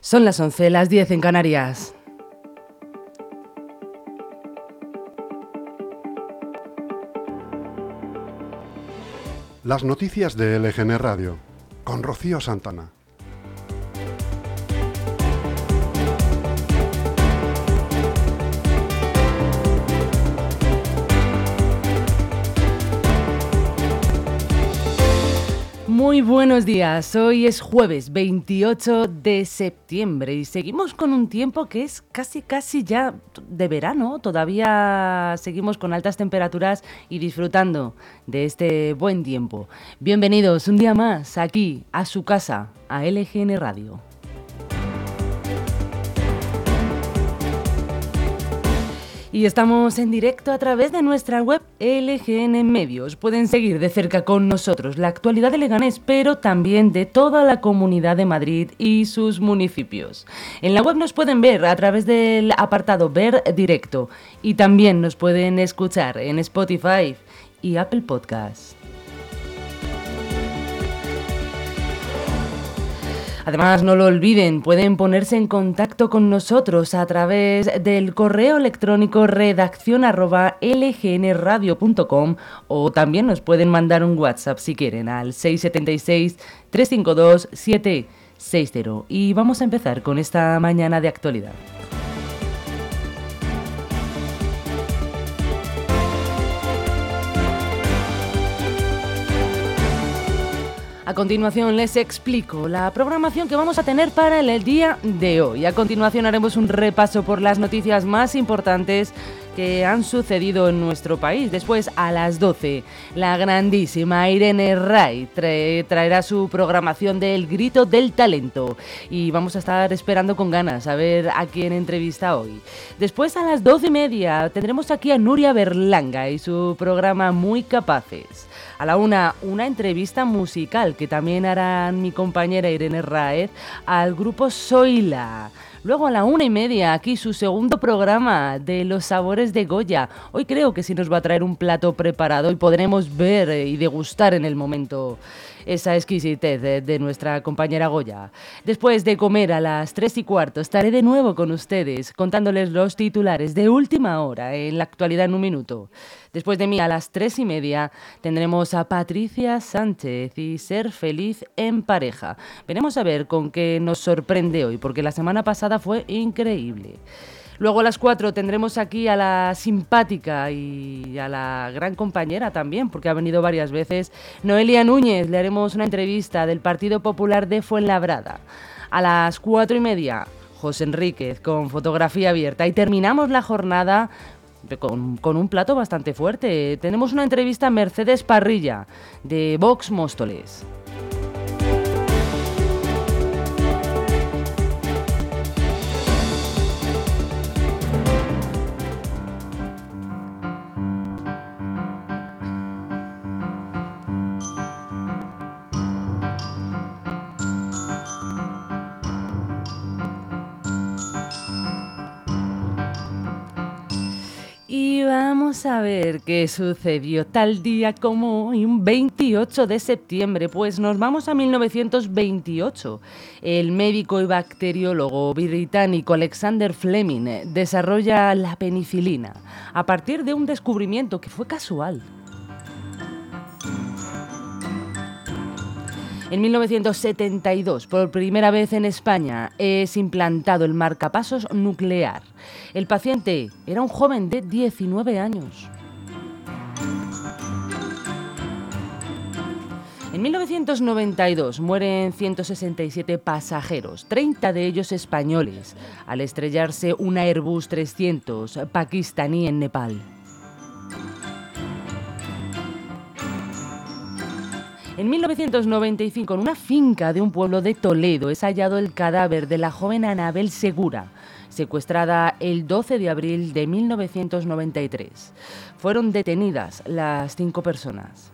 Son las 11, las 10 en Canarias. Las noticias de LGN Radio con Rocío Santana. Muy buenos días, hoy es jueves 28 de septiembre y seguimos con un tiempo que es casi casi ya de verano, todavía seguimos con altas temperaturas y disfrutando de este buen tiempo. Bienvenidos un día más aquí a su casa, a LGN Radio. Y estamos en directo a través de nuestra web LGN Medios. Pueden seguir de cerca con nosotros la actualidad de Leganés, pero también de toda la comunidad de Madrid y sus municipios. En la web nos pueden ver a través del apartado Ver Directo y también nos pueden escuchar en Spotify y Apple Podcasts. Además, no lo olviden, pueden ponerse en contacto con nosotros a través del correo electrónico redacción o también nos pueden mandar un WhatsApp si quieren al 676 352 760. Y vamos a empezar con esta mañana de actualidad. A continuación les explico la programación que vamos a tener para el día de hoy. A continuación haremos un repaso por las noticias más importantes que han sucedido en nuestro país. Después, a las 12, la grandísima Irene Ray traerá su programación del Grito del Talento y vamos a estar esperando con ganas a ver a quién entrevista hoy. Después, a las 12 y media, tendremos aquí a Nuria Berlanga y su programa Muy Capaces. A la una, una entrevista musical que también harán mi compañera Irene Raez al grupo Soila. Luego a la una y media, aquí su segundo programa de los sabores de Goya. Hoy creo que sí nos va a traer un plato preparado y podremos ver y degustar en el momento esa exquisitez de, nuestra compañera Goya. Después de comer a las tres y cuarto, estaré de nuevo con ustedes contándoles los titulares de última hora en la actualidad en un minuto. Después de mí, a las tres y media, tendremos a Patricia Sánchez y Ser Feliz en Pareja. Veremos a ver con qué nos sorprende hoy, porque la semana pasada fue increíble. Luego a las 4 tendremos aquí a la simpática y a la gran compañera también, porque ha venido varias veces, Noelia Núñez. Le haremos una entrevista del Partido Popular de Fuenlabrada. A las 4 y media, José Enríquez con fotografía abierta. Y terminamos la jornada con, un plato bastante fuerte. Tenemos una entrevista a Mercedes Parrilla, de Vox Móstoles. Vamos a ver qué sucedió tal día como hoy, un 28 de septiembre. Pues nos vamos a 1928. El médico y bacteriólogo británico Alexander Fleming desarrolla la penicilina a partir de un descubrimiento que fue casual. En 1972, por primera vez en España, es implantado el marcapasos nuclear. El paciente era un joven de 19 años. En 1992 mueren 167 pasajeros, 30 de ellos españoles, al estrellarse un Airbus 300 pakistaní en Nepal. En 1995, en una finca de un pueblo de Toledo, es hallado el cadáver de la joven Anabel Segura, secuestrada el 12 de abril de 1993. Fueron detenidas las cinco personas.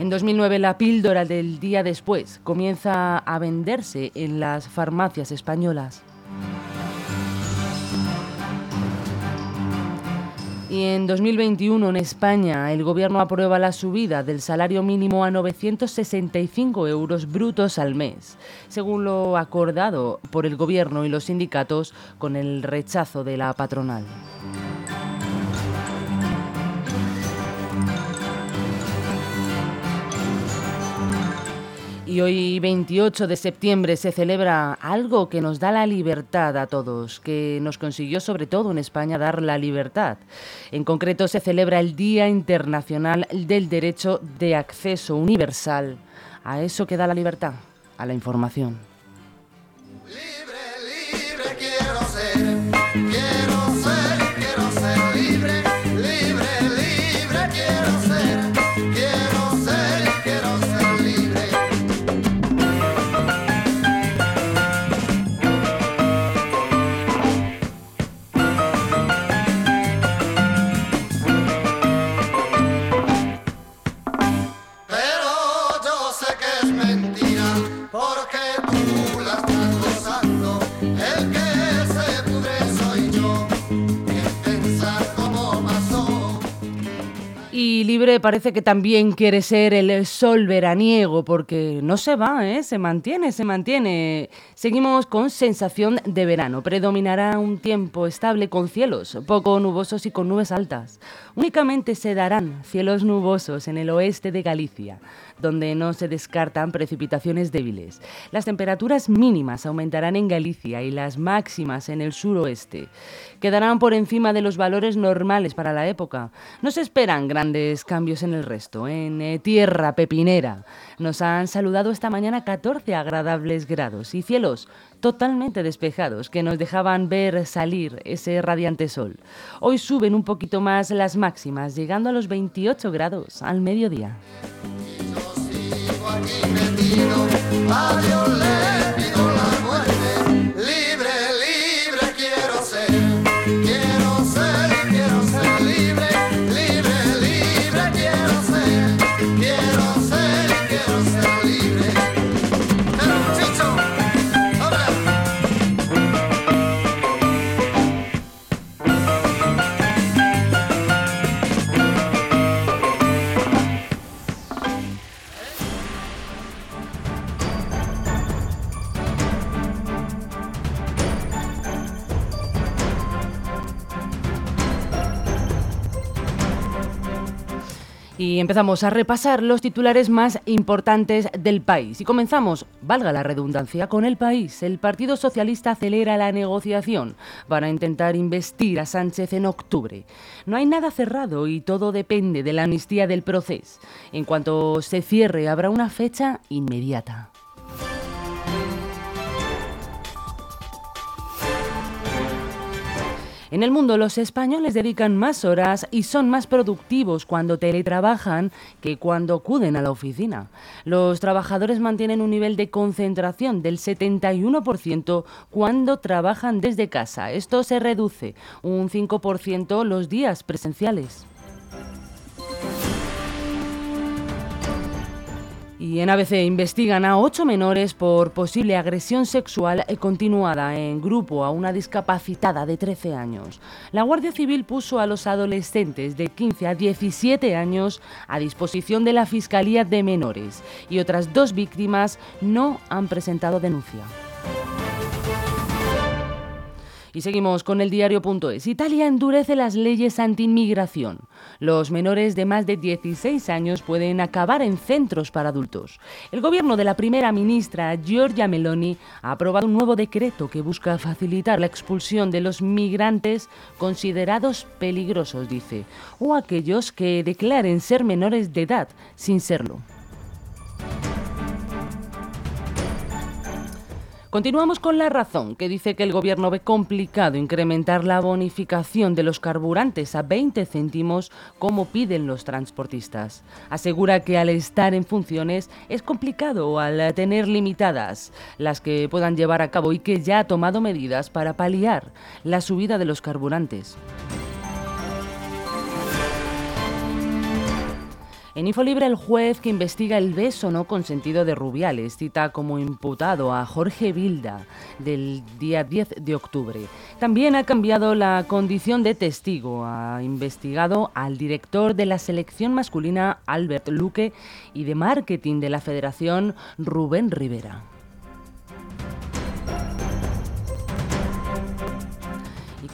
En 2009 la píldora del día después comienza a venderse en las farmacias españolas. Y en 2021 en España el Gobierno aprueba la subida del salario mínimo a 965 euros brutos al mes, según lo acordado por el Gobierno y los sindicatos con el rechazo de la patronal. Y hoy 28 de septiembre se celebra algo que nos da la libertad a todos, que nos consiguió sobre todo en España dar la libertad. En concreto se celebra el Día Internacional del Derecho de Acceso Universal a eso que da la libertad, a la información. Libre parece que también quiere ser el sol veraniego, porque no se va, ¿eh? se mantiene, se mantiene. Seguimos con sensación de verano. Predominará un tiempo estable con cielos poco nubosos y con nubes altas. Únicamente se darán cielos nubosos en el oeste de Galicia donde no se descartan precipitaciones débiles. Las temperaturas mínimas aumentarán en Galicia y las máximas en el suroeste. Quedarán por encima de los valores normales para la época. No se esperan grandes cambios en el resto. En eh, tierra pepinera nos han saludado esta mañana 14 agradables grados y cielos totalmente despejados que nos dejaban ver salir ese radiante sol. Hoy suben un poquito más las máximas, llegando a los 28 grados al mediodía. Aquí metido, empezamos a repasar los titulares más importantes del país. Y comenzamos, valga la redundancia, con el país. El Partido Socialista acelera la negociación para intentar investir a Sánchez en octubre. No hay nada cerrado y todo depende de la amnistía del proceso. En cuanto se cierre, habrá una fecha inmediata. En el mundo los españoles dedican más horas y son más productivos cuando teletrabajan que cuando acuden a la oficina. Los trabajadores mantienen un nivel de concentración del 71% cuando trabajan desde casa. Esto se reduce un 5% los días presenciales. Y en ABC investigan a ocho menores por posible agresión sexual continuada en grupo a una discapacitada de 13 años. La Guardia Civil puso a los adolescentes de 15 a 17 años a disposición de la Fiscalía de Menores y otras dos víctimas no han presentado denuncia. Y seguimos con el diario.es. Italia endurece las leyes anti-inmigración. Los menores de más de 16 años pueden acabar en centros para adultos. El gobierno de la primera ministra Giorgia Meloni ha aprobado un nuevo decreto que busca facilitar la expulsión de los migrantes considerados peligrosos, dice, o aquellos que declaren ser menores de edad sin serlo. Continuamos con la razón, que dice que el Gobierno ve complicado incrementar la bonificación de los carburantes a 20 céntimos como piden los transportistas. Asegura que al estar en funciones es complicado al tener limitadas las que puedan llevar a cabo y que ya ha tomado medidas para paliar la subida de los carburantes. En Infolibre, el juez que investiga el beso no consentido de Rubiales cita como imputado a Jorge Vilda del día 10 de octubre. También ha cambiado la condición de testigo. Ha investigado al director de la selección masculina Albert Luque y de marketing de la federación Rubén Rivera.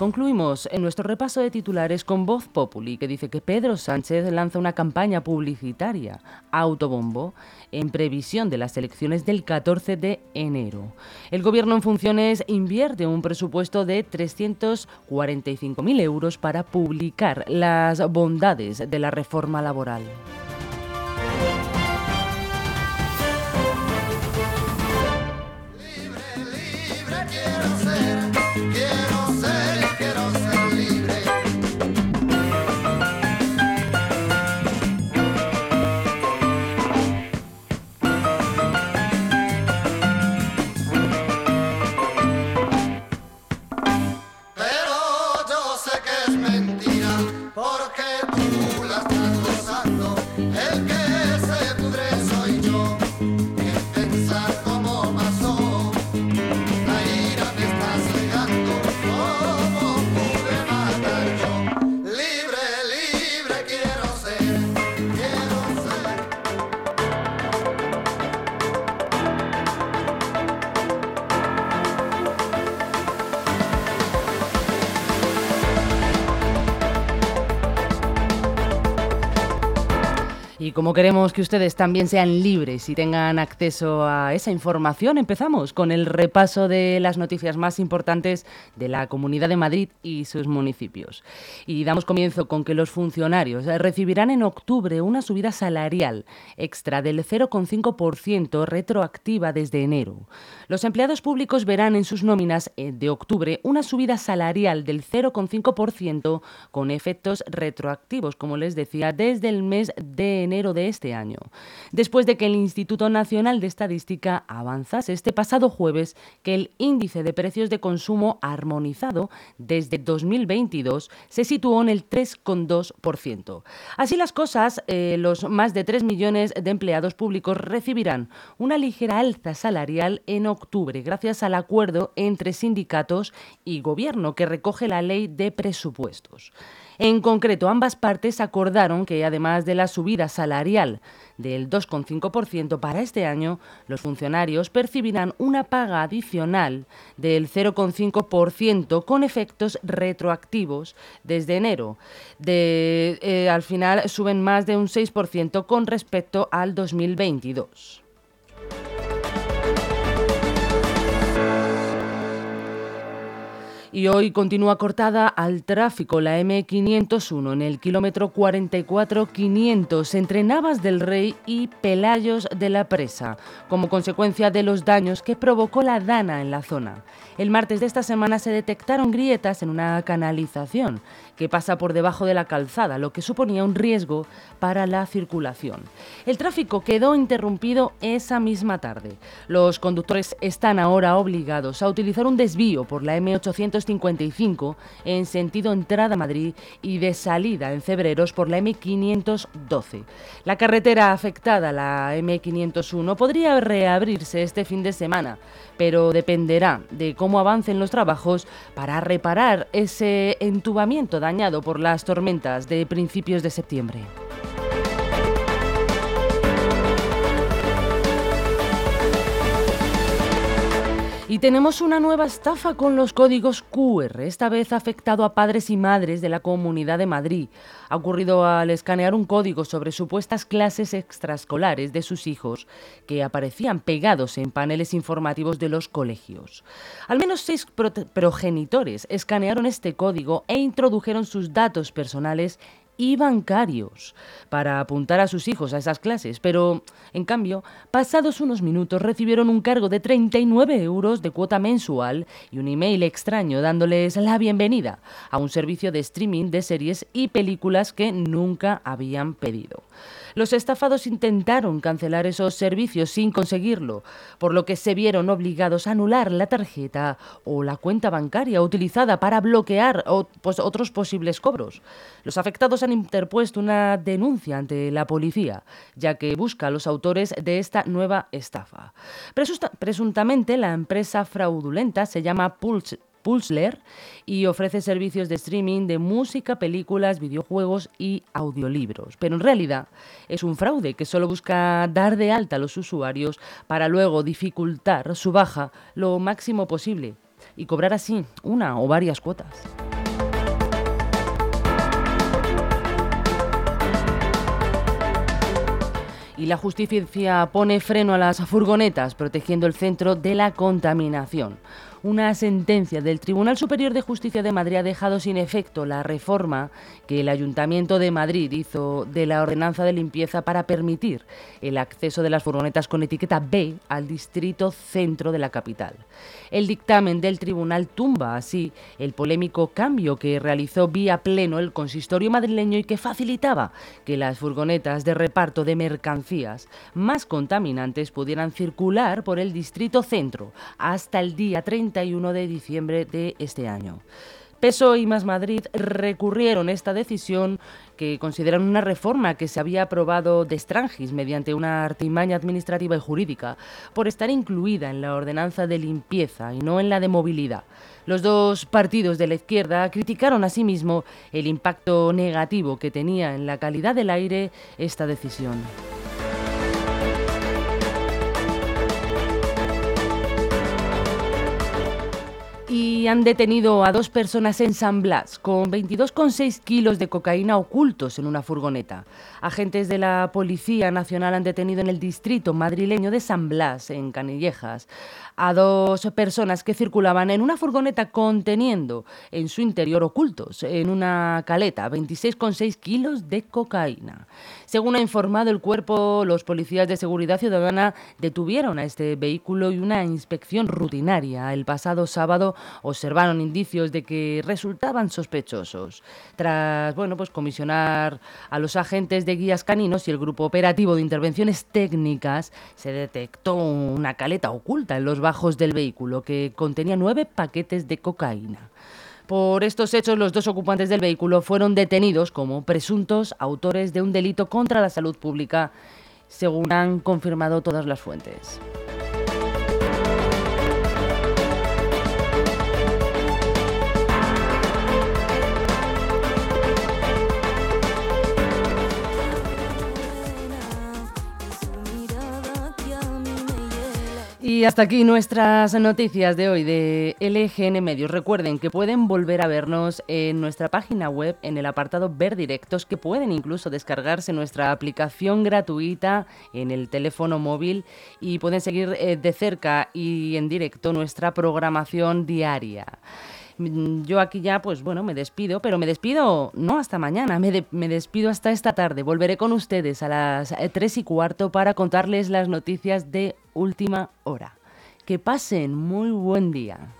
Concluimos en nuestro repaso de titulares con Voz Populi, que dice que Pedro Sánchez lanza una campaña publicitaria autobombo en previsión de las elecciones del 14 de enero. El gobierno en funciones invierte un presupuesto de 345.000 euros para publicar las bondades de la reforma laboral. Y como queremos que ustedes también sean libres y tengan acceso a esa información, empezamos con el repaso de las noticias más importantes de la Comunidad de Madrid y sus municipios. Y damos comienzo con que los funcionarios recibirán en octubre una subida salarial extra del 0,5% retroactiva desde enero. Los empleados públicos verán en sus nóminas eh, de octubre una subida salarial del 0,5% con efectos retroactivos, como les decía, desde el mes de enero de este año, después de que el Instituto Nacional de Estadística avanzase este pasado jueves que el índice de precios de consumo armonizado desde 2022 se situó en el 3,2%. Así las cosas, eh, los más de 3 millones de empleados públicos recibirán una ligera alza salarial en octubre gracias al acuerdo entre sindicatos y gobierno que recoge la ley de presupuestos. En concreto, ambas partes acordaron que además de la subida salarial del 2,5% para este año, los funcionarios percibirán una paga adicional del 0,5% con efectos retroactivos desde enero. De, eh, al final suben más de un 6% con respecto al 2022. Y hoy continúa cortada al tráfico la M501 en el kilómetro 44-500 entre Navas del Rey y Pelayos de la Presa, como consecuencia de los daños que provocó la dana en la zona. El martes de esta semana se detectaron grietas en una canalización que pasa por debajo de la calzada, lo que suponía un riesgo para la circulación. El tráfico quedó interrumpido esa misma tarde. Los conductores están ahora obligados a utilizar un desvío por la M855 en sentido entrada a Madrid y de salida en Febreros por la M512. La carretera afectada, la M501, podría reabrirse este fin de semana, pero dependerá de cómo avancen los trabajos para reparar ese entubamiento dañado por las tormentas de principios de septiembre. Y tenemos una nueva estafa con los códigos QR, esta vez afectado a padres y madres de la Comunidad de Madrid. Ha ocurrido al escanear un código sobre supuestas clases extraescolares de sus hijos que aparecían pegados en paneles informativos de los colegios. Al menos seis progenitores escanearon este código e introdujeron sus datos personales y bancarios para apuntar a sus hijos a esas clases, pero en cambio, pasados unos minutos recibieron un cargo de 39 euros de cuota mensual y un email extraño dándoles la bienvenida a un servicio de streaming de series y películas que nunca habían pedido. Los estafados intentaron cancelar esos servicios sin conseguirlo, por lo que se vieron obligados a anular la tarjeta o la cuenta bancaria utilizada para bloquear pues, otros posibles cobros. Los afectados han interpuesto una denuncia ante la policía, ya que busca a los autores de esta nueva estafa. presuntamente, la empresa fraudulenta se llama Pulse Pulsler y ofrece servicios de streaming de música, películas, videojuegos y audiolibros. Pero en realidad es un fraude que solo busca dar de alta a los usuarios para luego dificultar su baja lo máximo posible y cobrar así una o varias cuotas. Y la justicia pone freno a las furgonetas, protegiendo el centro de la contaminación. Una sentencia del Tribunal Superior de Justicia de Madrid ha dejado sin efecto la reforma que el Ayuntamiento de Madrid hizo de la ordenanza de limpieza para permitir el acceso de las furgonetas con etiqueta B al distrito centro de la capital. El dictamen del tribunal tumba así el polémico cambio que realizó vía pleno el consistorio madrileño y que facilitaba que las furgonetas de reparto de mercancías más contaminantes pudieran circular por el distrito centro hasta el día 30 31 de diciembre de este año. PESO y Más Madrid recurrieron esta decisión que consideran una reforma que se había aprobado de Strangis mediante una artimaña administrativa y jurídica por estar incluida en la ordenanza de limpieza y no en la de movilidad. Los dos partidos de la izquierda criticaron asimismo el impacto negativo que tenía en la calidad del aire esta decisión. Y han detenido a dos personas en San Blas con 22,6 kilos de cocaína ocultos en una furgoneta. Agentes de la Policía Nacional han detenido en el distrito madrileño de San Blas, en Canillejas, a dos personas que circulaban en una furgoneta conteniendo en su interior ocultos en una caleta 26,6 kilos de cocaína. Según ha informado el cuerpo, los policías de seguridad ciudadana detuvieron a este vehículo y una inspección rutinaria el pasado sábado observaron indicios de que resultaban sospechosos. Tras, bueno, pues comisionar a los agentes de guías caninos y el grupo operativo de intervenciones técnicas, se detectó una caleta oculta en los bajos del vehículo que contenía nueve paquetes de cocaína. Por estos hechos, los dos ocupantes del vehículo fueron detenidos como presuntos autores de un delito contra la salud pública, según han confirmado todas las fuentes. Y hasta aquí nuestras noticias de hoy de LGN Medios. Recuerden que pueden volver a vernos en nuestra página web en el apartado Ver Directos, que pueden incluso descargarse nuestra aplicación gratuita en el teléfono móvil y pueden seguir eh, de cerca y en directo nuestra programación diaria. Mm, yo aquí ya, pues bueno, me despido, pero me despido no hasta mañana, me, me despido hasta esta tarde. Volveré con ustedes a las 3 eh, y cuarto para contarles las noticias de última hora. Que pasen muy buen día.